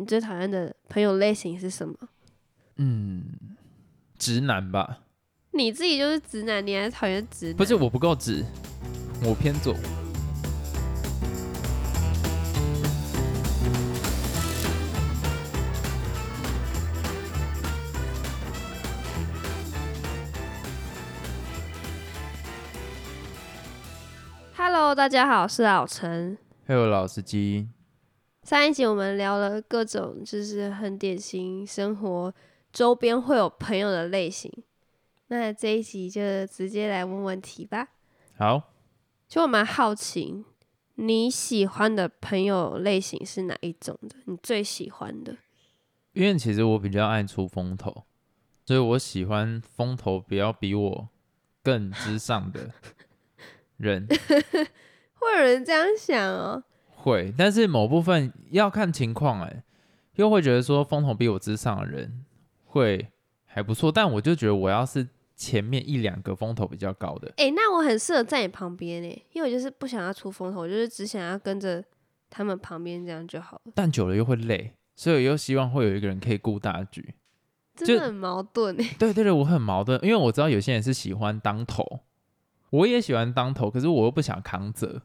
你最讨厌的朋友类型是什么？嗯，直男吧？你自己就是直男，你还讨厌直男？不是，我不够直，我偏左。Hello，大家好，我是老陈。还有老司机。上一集我们聊了各种就是很典型生活周边会有朋友的类型，那这一集就直接来问问题吧。好，就我蛮好奇，你喜欢的朋友类型是哪一种的？你最喜欢的？因为其实我比较爱出风头，所以我喜欢风头比较比我更之上的人。会有人这样想哦？会，但是某部分要看情况哎，又会觉得说风头比我之上的人会还不错，但我就觉得我要是前面一两个风头比较高的，哎，那我很适合在你旁边哎，因为我就是不想要出风头，我就是只想要跟着他们旁边这样就好了。但久了又会累，所以我又希望会有一个人可以顾大局，真的很矛盾哎。对对对，我很矛盾，因为我知道有些人是喜欢当头，我也喜欢当头，可是我又不想扛责。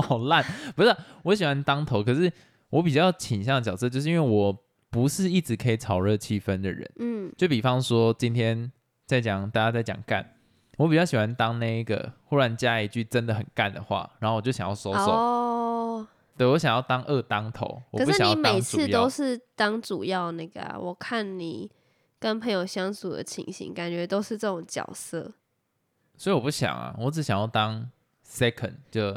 好烂，不是我喜欢当头，可是我比较倾向的角色，就是因为我不是一直可以炒热气氛的人。嗯，就比方说今天在讲大家在讲干，我比较喜欢当那一个忽然加一句真的很干的话，然后我就想要收手。哦，对我想要当二当头，可是你每次都是当主要那个啊？我看你跟朋友相处的情形，感觉都是这种角色。所以我不想啊，我只想要当。Second 就，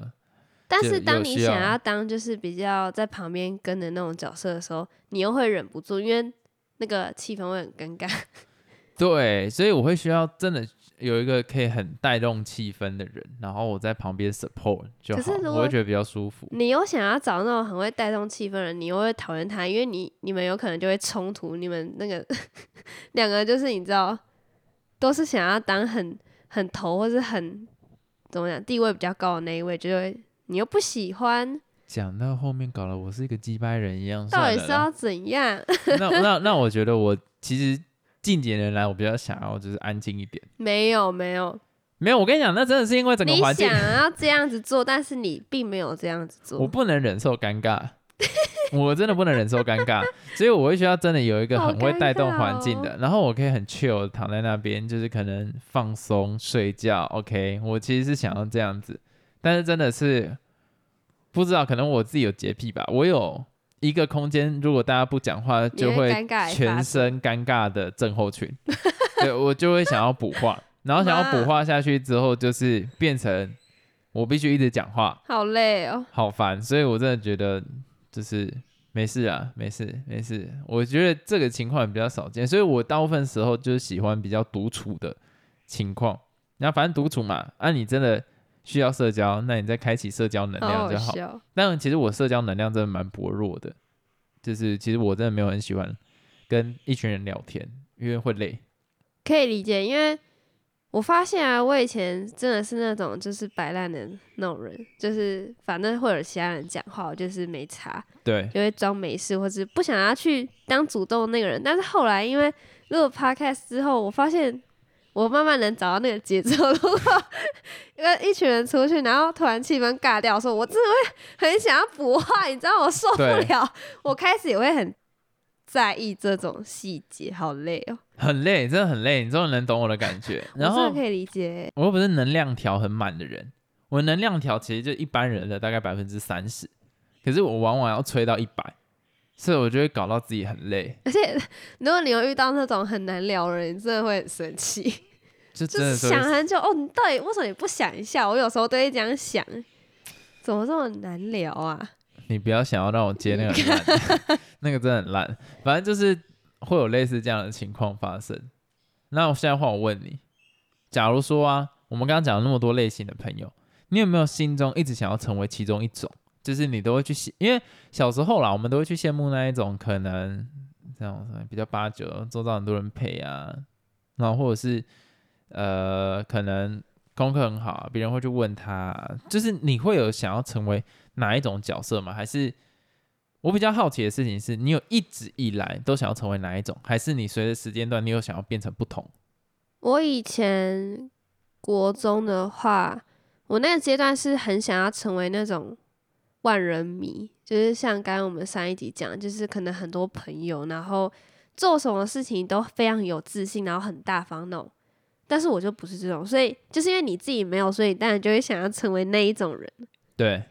但是当你想要当就是比较在旁边跟的那种角色的时候，你又会忍不住，因为那个气氛会很尴尬。对，所以我会需要真的有一个可以很带动气氛的人，然后我在旁边 support 就好，我会觉得比较舒服。你又想要找那种很会带动气氛的人，你又会讨厌他，因为你你们有可能就会冲突，你们那个 两个就是你知道，都是想要当很很头或是很。怎么讲？地位比较高的那一位，就会你又不喜欢。讲到后面搞了，我是一个鸡掰人一样。到底是要怎样？那那那，我觉得我其实近几年来，我比较想要就是安静一点。没有没有没有，我跟你讲，那真的是因为整个环境。你想要这样子做，但是你并没有这样子做。我不能忍受尴尬。我真的不能忍受尴尬，所以我会需要真的有一个很会带动环境的，然后我可以很 chill 躺在那边，就是可能放松睡觉。OK，我其实是想要这样子，但是真的是不知道，可能我自己有洁癖吧。我有一个空间，如果大家不讲话，就会全身尴尬的症候群。对我就会想要补话，然后想要补话下去之后，就是变成我必须一直讲话，好累哦，好烦。所以我真的觉得。就是没事啊，没事没事。我觉得这个情况比较少见，所以我大部分时候就是喜欢比较独处的情况。然后反正独处嘛，啊，你真的需要社交，那你再开启社交能量就好。但其实我社交能量真的蛮薄弱的，就是其实我真的没有很喜欢跟一群人聊天，因为会累。可以理解，因为。我发现啊，我以前真的是那种就是摆烂的那种人，就是反正会有其他人讲话，我就是没查，对，就会装没事，或者不想要去当主动那个人。但是后来因为录 podcast 之后，我发现我慢慢能找到那个节奏的话，跟一群人出去，然后突然气氛尬掉，说我真的会很想要补话，你知道我受不了，我开始也会很。在意这种细节，好累哦，很累，真的很累。你终于能懂我的感觉，然后可以理解。我又不是能量条很满的人，我能量条其实就一般人的大概百分之三十，可是我往往要吹到一百，所以我就会搞到自己很累。而且如果你有遇到那种很难聊的人，你真的会很生气，就真的想很久哦。你到底为什么你不想一下？我有时候都会这样想，怎么这么难聊啊？你不要想要让我接那个烂，那个真的很烂。反正就是会有类似这样的情况发生。那我现在换我问你，假如说啊，我们刚刚讲了那么多类型的朋友，你有没有心中一直想要成为其中一种？就是你都会去羡，因为小时候啦，我们都会去羡慕那一种可能这样比较八九，周遭很多人陪啊，然后或者是呃，可能功课很好，别人会去问他，就是你会有想要成为。哪一种角色吗？还是我我比较好奇的事情是你有一直以来都想要成为哪一种，还是你随着时间段你有想要变成不同？我以前国中的话，我那个阶段是很想要成为那种万人迷，就是像刚刚我们上一集讲，就是可能很多朋友，然后做什么事情都非常有自信，然后很大方那种。但是我就不是这种，所以就是因为你自己没有，所以当然就会想要成为那一种人。对，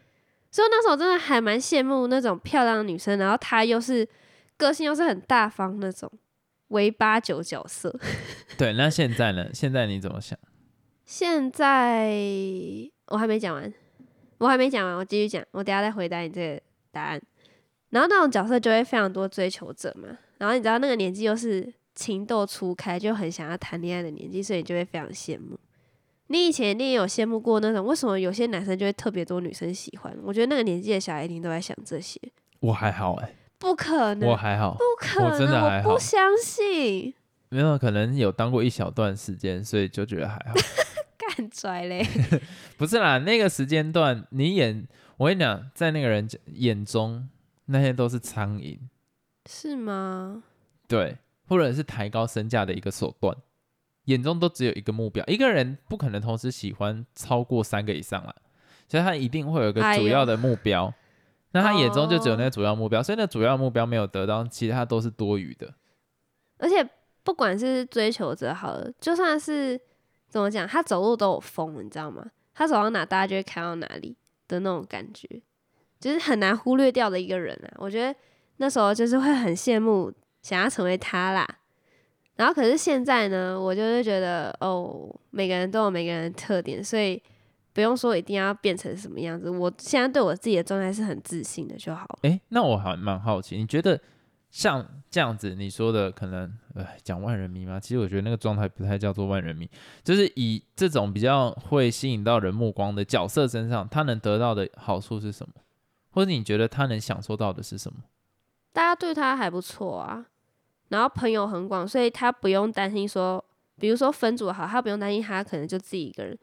所以那时候真的还蛮羡慕那种漂亮的女生，然后她又是个性又是很大方那种，为八九角色。对，那现在呢？现在你怎么想？现在我还没讲完，我还没讲完，我继续讲，我等下再回答你这个答案。然后那种角色就会非常多追求者嘛，然后你知道那个年纪又是。情窦初开就很想要谈恋爱的年纪，所以就会非常羡慕。你以前一定有羡慕过那种，为什么有些男生就会特别多女生喜欢？我觉得那个年纪的小孩一定都在想这些。我还好哎，不可能，我还好，不可能，我真的还好，不相信。没有，可能有当过一小段时间，所以就觉得还好。干拽嘞？不是啦，那个时间段你眼，我跟你讲，在那个人眼中，那些都是苍蝇。是吗？对。或者是抬高身价的一个手段，眼中都只有一个目标。一个人不可能同时喜欢超过三个以上了，所以他一定会有一个主要的目标。那他眼中就只有那个主要目标，所以那主要目标没有得到，其他都是多余的。而且不管是追求者好了，就算是怎么讲，他走路都有风，你知道吗？他走到哪，大家就会看到哪里的那种感觉，就是很难忽略掉的一个人啊。我觉得那时候就是会很羡慕。想要成为他啦，然后可是现在呢，我就是觉得哦，每个人都有每个人的特点，所以不用说一定要变成什么样子。我现在对我自己的状态是很自信的就好。哎，那我还蛮好奇，你觉得像这样子你说的，可能呃讲万人迷吗？其实我觉得那个状态不太叫做万人迷，就是以这种比较会吸引到人目光的角色身上，他能得到的好处是什么？或者你觉得他能享受到的是什么？大家对他还不错啊。然后朋友很广，所以他不用担心说，比如说分组好，他不用担心他可能就自己一个人，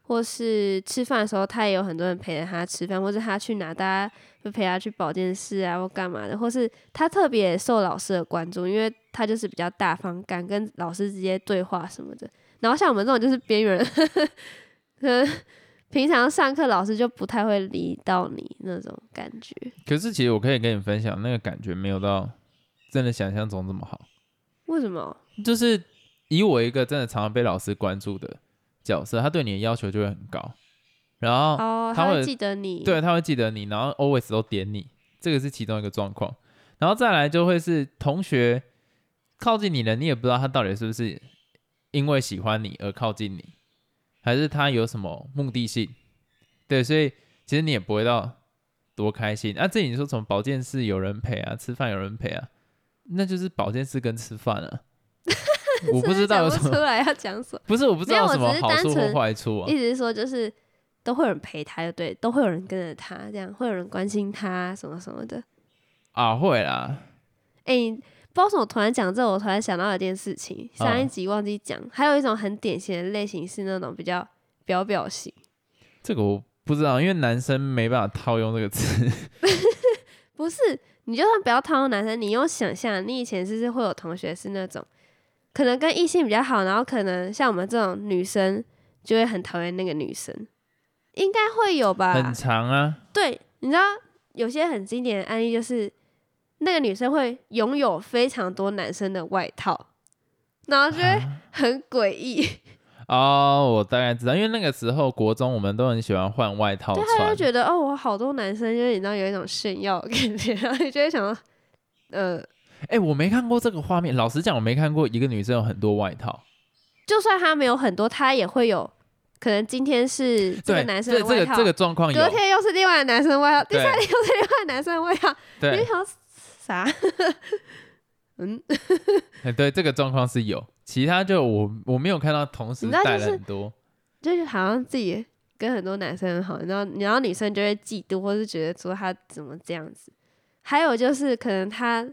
或是吃饭的时候他也有很多人陪着他吃饭，或者他去哪大家就陪他去保健室啊或干嘛的，或是他特别受老师的关注，因为他就是比较大方，敢跟老师直接对话什么的。然后像我们这种就是边缘，平常上课老师就不太会理到你那种感觉。可是其实我可以跟你分享，那个感觉没有到。真的想象中这么好？为什么？就是以我一个真的常常被老师关注的角色，他对你的要求就会很高，然后他会记得你，对，他会记得你，然后 always 都点你，这个是其中一个状况。然后再来就会是同学靠近你了，你也不知道他到底是不是因为喜欢你而靠近你，还是他有什么目的性？对，所以其实你也不会到多开心。啊，这你说什么保健室有人陪啊，吃饭有人陪啊？那就是保健室跟吃饭啊，我不知道有什么出来要讲什么，不是我不知道什么好处或坏处啊。意思是说就是都会有人陪他，就对，都会有人跟着他，这样会有人关心他什么什么的啊，会啦。哎，不知道什么突然讲这，我突然想到一件事情，上一集忘记讲，还有一种很典型的类型是那种比较表表型。这个我不知道，因为男生没办法套用这个词。不是。你就算不要套用男生，你用想象，你以前是不是会有同学是那种，可能跟异性比较好，然后可能像我们这种女生就会很讨厌那个女生，应该会有吧？很长啊。对，你知道有些很经典的案例就是，那个女生会拥有非常多男生的外套，然后就会很诡异。哦，我大概知道，因为那个时候国中我们都很喜欢换外套对，他就觉得哦，我好多男生，就是你知道有一种炫耀的感觉，然后你就会想到，呃，哎，我没看过这个画面，老实讲，我没看过一个女生有很多外套，就算她没有很多，她也会有可能今天是这个男生的外套，这个这个状况，隔天又是另外的男生外套，第三天又是另外男生的外套，对，你想啥？嗯，哎，对，这个状况是有。其他就我我没有看到同时带了很多，就是好像自己跟很多男生很好，然后然后女生就会嫉妒，或是觉得说他怎么这样子。还有就是可能他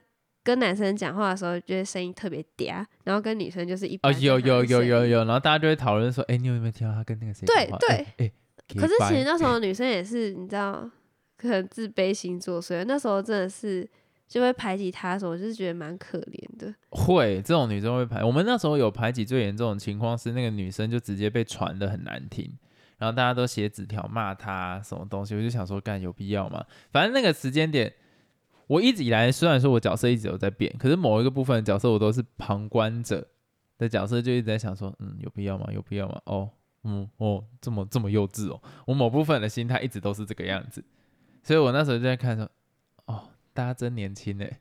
跟男生讲话的时候，觉得声音特别嗲，然后跟女生就是一哦有有有有有，然后大家就会讨论说，哎，你有没有听到他跟那个谁对对，哎，可是其实那时候女生也是你知道，可能自卑心作祟。那时候真的是就会排挤他的时候，我就是觉得蛮可怜的。会这种女生会排，我们那时候有排挤最严重的情况是那个女生就直接被传的很难听，然后大家都写纸条骂她什么东西，我就想说干有必要吗？反正那个时间点，我一直以来虽然说我角色一直有在变，可是某一个部分的角色我都是旁观者的角色，就一直在想说，嗯，有必要吗？有必要吗？哦，嗯，哦，这么这么幼稚哦，我某部分的心态一直都是这个样子，所以我那时候就在看说，大家真年轻哎。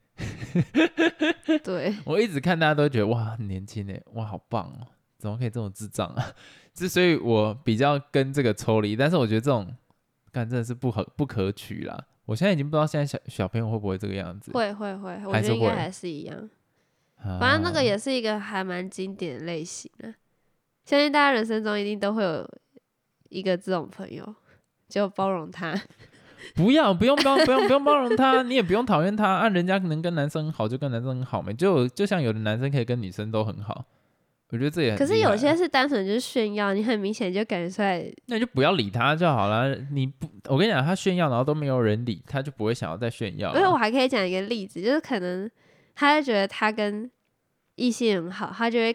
对，我一直看大家都觉得哇很年轻哎，哇好棒哦，怎么可以这种智障啊？之所以我比较跟这个抽离，但是我觉得这种干真的是不可不可取啦。我现在已经不知道现在小小朋友会不会这个样子，会会会，我觉得应该还是一样。反正那个也是一个还蛮经典的类型的，相信大家人生中一定都会有一个这种朋友，就包容他。不要不用包不用不用包容他，你也不用讨厌他，按人家能跟男生好就跟男生好没，就就像有的男生可以跟女生都很好，我觉得这也可是有些是单纯就是炫耀，你很明显就感觉出来。那就不要理他就好了。你不，我跟你讲，他炫耀然后都没有人理，他就不会想要再炫耀了。因为我还可以讲一个例子，就是可能他就觉得他跟异性很好，他就会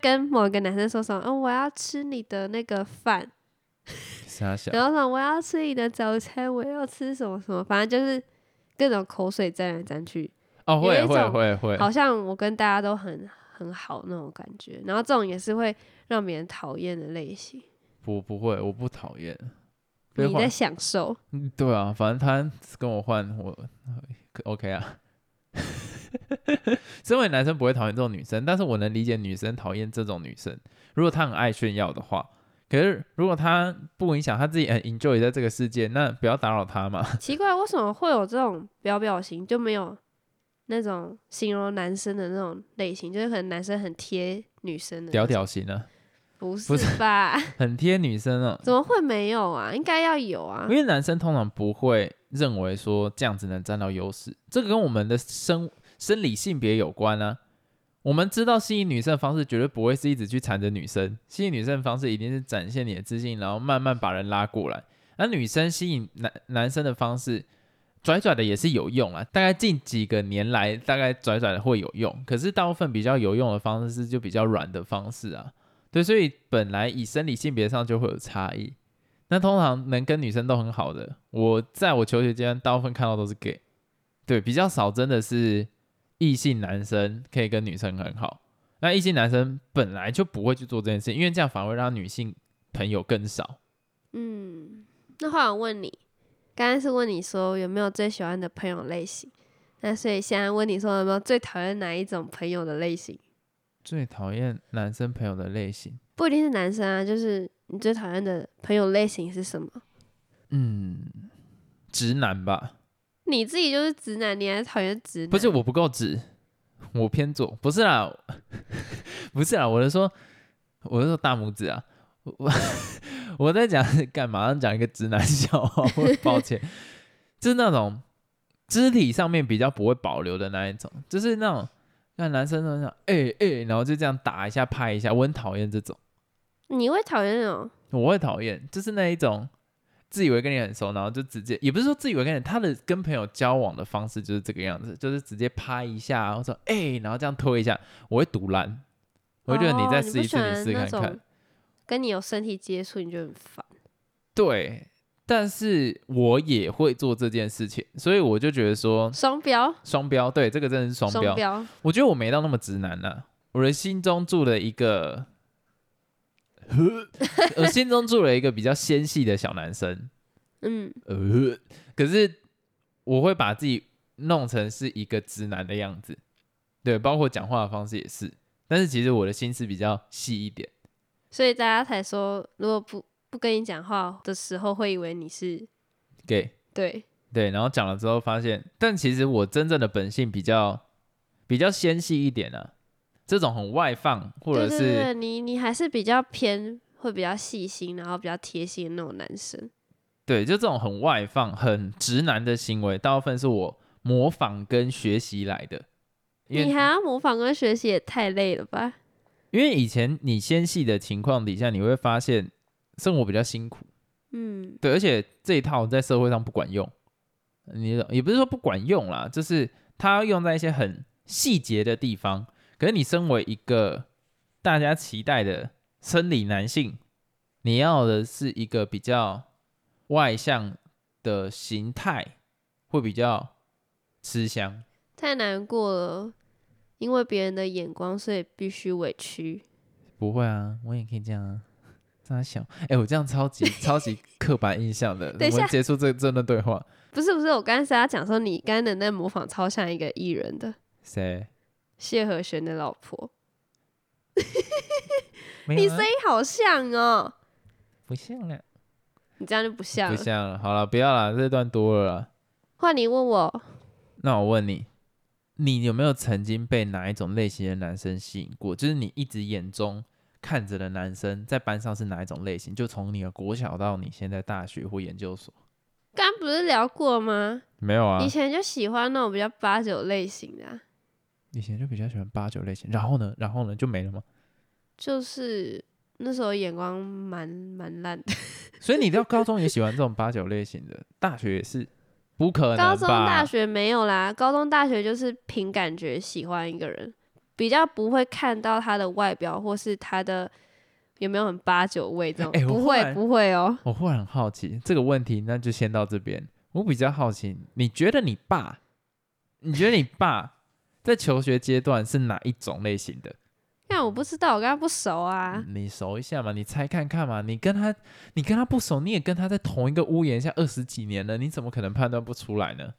跟某个男生说什么，哦，我要吃你的那个饭，然后说我要吃你的早餐，我要吃什么什么，反正就是各种口水沾来沾去，哦，会会会会，好像我跟大家都很很好那种感觉。然后这种也是会让别人讨厌的类型，不不会，我不讨厌。你在，享受。嗯对啊，反正他跟我换，我可 OK 啊。身为男生不会讨厌这种女生，但是我能理解女生讨厌这种女生。如果她很爱炫耀的话，可是如果他不影响他自己很 enjoy 在这个世界，那不要打扰他嘛。奇怪，为什么会有这种表表型，就没有那种形容男生的那种类型？就是可能男生很贴女生的那屌，屌型啊，不不是吧？很贴女生啊。怎么会没有啊？应该要有啊因！为男生通常不会认为说这样子能占到优势，这个跟我们的生生理性别有关啊。我们知道吸引女生的方式绝对不会是一直去缠着女生，吸引女生的方式一定是展现你的自信，然后慢慢把人拉过来。而女生吸引男男生的方式，拽拽的也是有用啊。大概近几个年来，大概拽拽的会有用，可是大部分比较有用的方式是就比较软的方式啊。对，所以本来以生理性别上就会有差异。那通常能跟女生都很好的，我在我求学阶段大部分看到都是 gay，对，比较少真的是异性男生可以跟女生很好。那异性男生本来就不会去做这件事，因为这样反而会让女性朋友更少。嗯，那话我问你，刚刚是问你说有没有最喜欢的朋友类型，那所以现在问你说有没有最讨厌哪一种朋友的类型？最讨厌男生朋友的类型，不一定是男生啊，就是你最讨厌的朋友类型是什么？嗯，直男吧？你自己就是直男，你还讨厌直男？不是我不够直，我偏左，不是啦，不是啦，我是说，我是说大拇指啊，我我我在讲干嘛？讲一个直男笑话，我抱歉，就是那种肢体上面比较不会保留的那一种，就是那种那男生都想哎哎，然后就这样打一下拍一下，我很讨厌这种，你会讨厌那种？我会讨厌，就是那一种。自以为跟你很熟，然后就直接也不是说自以为跟你，他的跟朋友交往的方式就是这个样子，就是直接拍一下，或者说哎、然后这样推一下，我会堵拦，我会觉得你再哦试一次，你试看看。跟你有身体接触，你就很烦。对，但是我也会做这件事情，所以我就觉得说双标，双标，对，这个真的是双标。双标，我觉得我没到那么直男呐、我的心中住了一个，我心中住了一个比较纤细的小男生。嗯，呃，可是我会把自己弄成是一个直男的样子，对，包括讲话的方式也是。但是其实我的心思比较细一点，所以大家才说，如果不不跟你讲话的时候，会以为你是 gay，对，对，然后讲了之后发现，但其实我真正的本性比较比较纤细一点啊，这种很外放或者是对对对，你你还是比较偏，会比较细心，然后比较贴心的那种男生。对，就这种很外放、很直男的行为，大部分是我模仿跟学习来的。因为你还要模仿跟学习，也太累了吧？因为以前你纤细的情况底下，你会发现生活比较辛苦。嗯，对，而且这一套在社会上不管用，你也不是说不管用啦，就是它要用在一些很细节的地方。可是你身为一个大家期待的生理男性，你要的是一个比较外向的形态，会比较吃香。太难过了，因为别人的眼光，所以必须委屈。不会啊，我也可以这样啊。这样想，哎、我这样超级 超级刻板印象的。等一下我们结束这这段对话，不是不是，我刚才是要讲说，你刚才的那模仿超像一个艺人的谁？谢和弦的老婆，你声音好像哦，不像了，你这样就不像了。不像了。好了，不要了，这段多了啦。换你问我，那我问你，你有没有曾经被哪一种类型的男生吸引过？就是你一直眼中看着的男生，在班上是哪一种类型？就从你的国小到你现在大学或研究所，刚刚不是聊过吗？没有啊以？前就喜欢那种比较八九类型的啊、以前就比较喜欢八九类型，然后呢，然后呢就没了吗？就是那时候眼光蛮蛮烂的。所以你到高中也喜欢这种八九类型的，大学也是不可能？高中、大学没有啦，高中、大学就是凭感觉喜欢一个人，比较不会看到他的外表或是他的有没有很八九味这种，哎不会不会哦。我忽然很好奇这个问题，那就先到这边。我比较好奇，你觉得你爸，你觉得你爸在求学阶段是哪一种类型的？那我不知道，我跟他不熟啊。你熟一下嘛，你猜看看嘛。你跟他，你跟他不熟，你也跟他在同一个屋檐下二十几年了，你怎么可能判断不出来呢？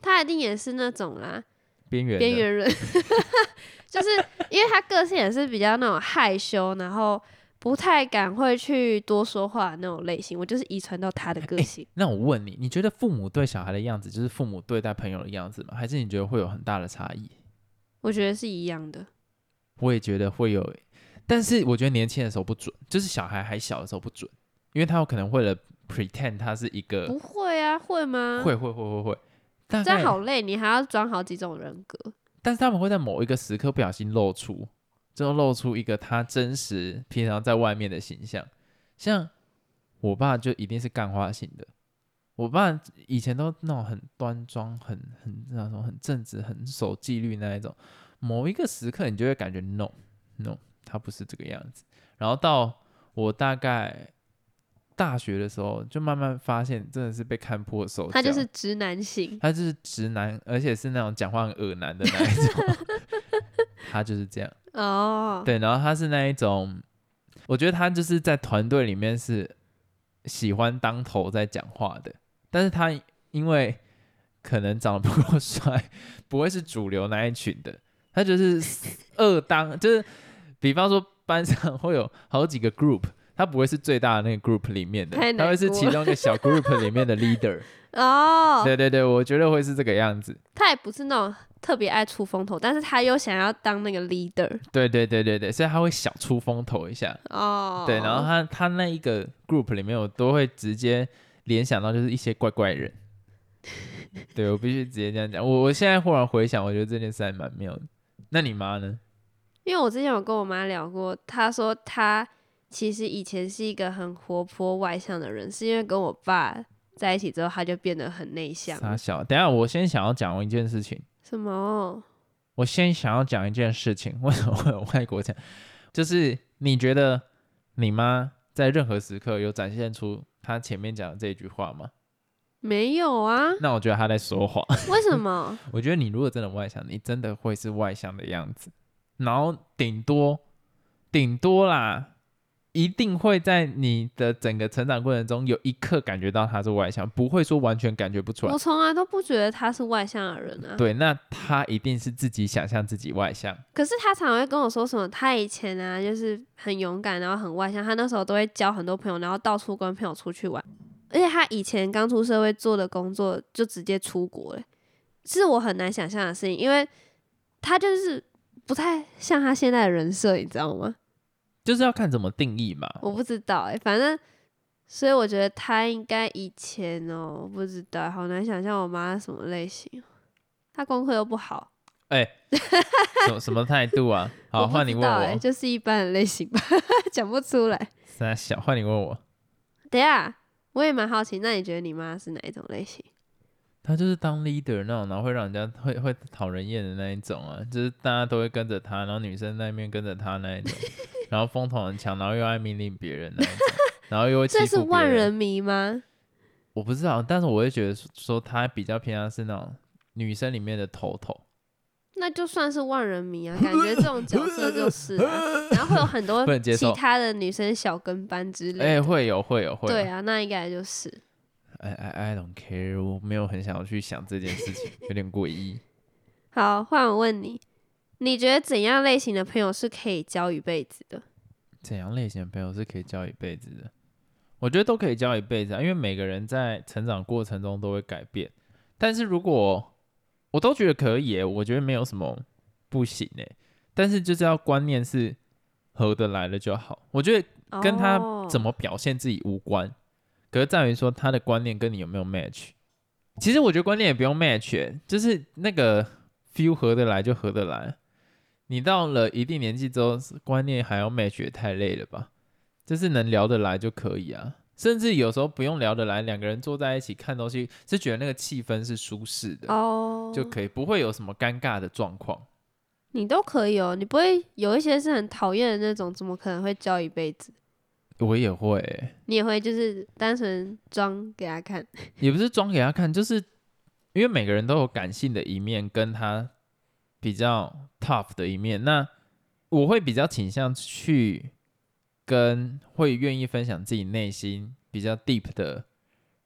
他一定也是那种啦，边缘边缘人，就是因为他个性也是比较那种害羞，然后不太敢会去多说话的那种类型。我就是遗传到他的个性。那我问你，你觉得父母对小孩的样子就是父母对待朋友的样子吗？还是你觉得会有很大的差异？我觉得是一样的。我也觉得会有，但是我觉得年轻的时候不准，就是小孩还小的时候不准，因为他有可能为了 pretend 他是一个不会啊，会吗？会会会会会，但这样好累，你还要装好几种人格。但是他们会在某一个时刻不小心露出，就露出一个他真实平常在外面的形象。像我爸就一定是干花型的，我爸以前都那种很端庄、很很那种很正直、很守纪律那一种。某一个时刻，你就会感觉 no no，他不是这个样子。然后到我大概大学的时候，就慢慢发现真的是被看破手脚。他就是直男型。他就是直男，而且是那种讲话很恶男的那一种，他就是这样。哦，对，然后他是那一种，我觉得他就是在团队里面是喜欢当头在讲话的，但是他因为可能长得不够 帅，不会是主流那一群的，他就是二当，就是比方说班上会有好几个 group。他不会是最大的那个 group 里面的，他会是其中一个小 group 里面的 leader。哦，对对对，我觉得会是这个样子。他也不是那种特别爱出风头，但是他又想要当那个 leader。对对对对对，所以他会小出风头一下。哦，对，然后他他那一个 group 里面，我都会直接联想到就是一些怪怪人。对我必须直接这样讲。我我现在忽然回想，我觉得这件事还蛮妙的。那你妈呢？因为我之前有跟我妈聊过，她说她其实以前是一个很活泼外向的人，是因为跟我爸在一起之后，他就变得很内向。傻小，等下我先想要讲一件事情。什么？我先想要讲一件事情，为什么会有外国腔？就是你觉得你妈在任何时刻有展现出她前面讲的这一句话吗？没有啊？那我觉得她在说谎。为什么？我觉得你如果真的外向，你真的会是外向的样子，然后顶多顶多啦，一定会在你的整个成长过程中有一刻感觉到他是外向，不会说完全感觉不出来我。从来都不觉得他是外向的人啊。对，那他一定是自己想象自己外向。可是他常常会跟我说什么，他以前啊就是很勇敢，然后很外向，他那时候都会交很多朋友，然后到处跟朋友出去玩。而且他以前刚出社会做的工作就直接出国了，是我很难想象的事情，因为他就是不太像他现在的人设，你知道吗？就是要看怎么定义嘛。我不知道哎、反正所以我觉得他应该以前哦、我不知道，好难想象我妈什么类型。她功课又不好，哎、什什么态度啊？好，换你问我。就是一般的类型吧，讲不出来。三小，换你问我。等一下，我也蛮好奇，那你觉得你妈是哪一种类型？他就是当 leader 那种，然后会让人家会会讨人厌的那一种啊，就是大家都会跟着他，然后女生那边跟着他那一种，然后风头很强，然后又爱命令别人那一种，然后又会欺这负别是万人迷吗？我不知道，但是我会觉得说他比较偏向是那种女生里面的头头。那就算是万人迷啊，感觉这种角色就是、啊，然后会有很多其不能接受他的女生小跟班之类的。哎、会有会有会有。对啊，那应该就是。I I I don't care，我没有很想要去想这件事情，有点诡异。好，换我问你，你觉得怎样类型的朋友是可以交一辈子的？怎样类型的朋友是可以交一辈子的？我觉得都可以交一辈子啊，因为每个人在成长过程中都会改变。但是如果我都觉得可以耶，我觉得没有什么不行哎。但是就是要观念是合得来的就好。我觉得跟他怎么？表现自己无关，可是在于说他的观念跟你有没有 match。其实我觉得观念也不用 match，欸就是那个 feel 合得来就合得来。你到了一定年纪之后，观念还要 match 也太累了吧？就是能聊得来就可以啊，甚至有时候不用聊得来，两个人坐在一起看东西，是觉得那个气氛是舒适的、哦，就可以，不会有什么尴尬的状况。你都可以哦，你不会有一些是很讨厌的那种，怎么可能会交一辈子？我也会欸、你也会就是单纯装给他看。也不是装给他看，就是因为每个人都有感性的一面，跟他比较 tough 的一面。那我会比较倾向去跟会愿意分享自己内心比较 deep 的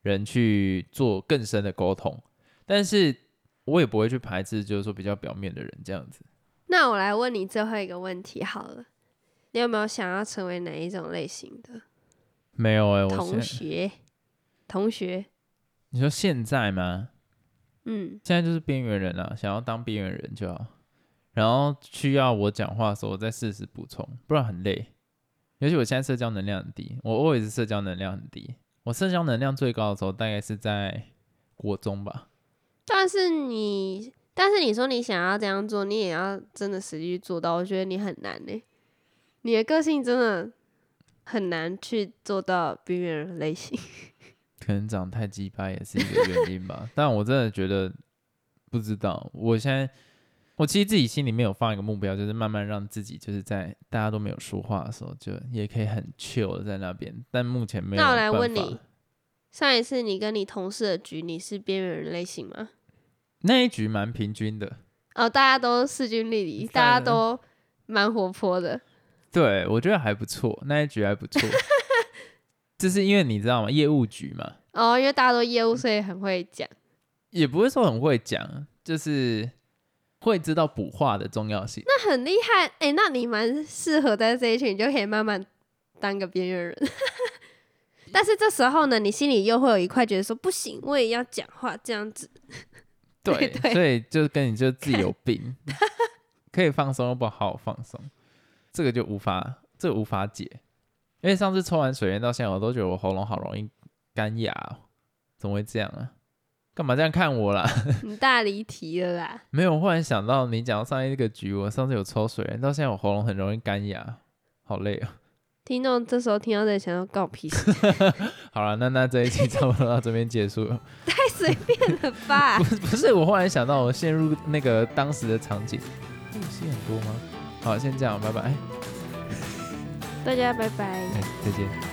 人去做更深的沟通，但是我也不会去排斥，就是说比较表面的人这样子。那我来问你最后一个问题好了，你有没有想要成为哪一种类型的没有哎、我同现学？同学，你说现在吗？嗯，现在就是边缘人啊，想要当边缘人就好。然后需要我讲话的时候，我再适时补充，不然很累。尤其我现在社交能量很低，我 always 社交能量很低。我社交能量最高的时候大概是在国中吧。但是你，但是你说你想要这样做，你也要真的实际去做到，我觉得你很难呢。你的个性真的很难去做到边缘人类型。可能长太鸡巴也是一个原因吧。但我真的觉得不知道，我现在我其实自己心里面有放一个目标，就是慢慢让自己就是在大家都没有说话的时候，就也可以很 chill 的在那边。但目前没有。那我来问你，上一次你跟你同事的局，你是边缘人类型吗？那一局蛮平均的。哦，大家都势均力敌，大家都蛮活泼的。对，我觉得还不错，那一局还不错。就是因为你知道吗？业务局嘛，哦，因为大家都业务，所以很会讲。也不会说很会讲，就是会知道补话的重要性。那很厉害，哎、那你蛮适合在这一群，你就可以慢慢当个边缘人。但是这时候呢，你心里又会有一块觉得说，不行，我也要讲话，这样子。对，对所以就跟你就自己有病，可以放松又不好好放松，这个就无法，这个无法解。因为上次抽完水烟到现在，我都觉得我喉咙好容易干哑、哦，怎么会这样啊？干嘛这样看我啦？你大离题了啦。没有，我忽然想到你讲到上一个局，我上次有抽水烟，到现在我喉咙很容易干哑，好累哦。听众这时候听到这里，想要告我屁事，好了，那那这一期差不多到这边结束了。太随便了吧 不？是不是，我忽然想到，我陷入那个当时的场景，这个戏很多吗？好，先这样，拜拜，大家拜拜。再见。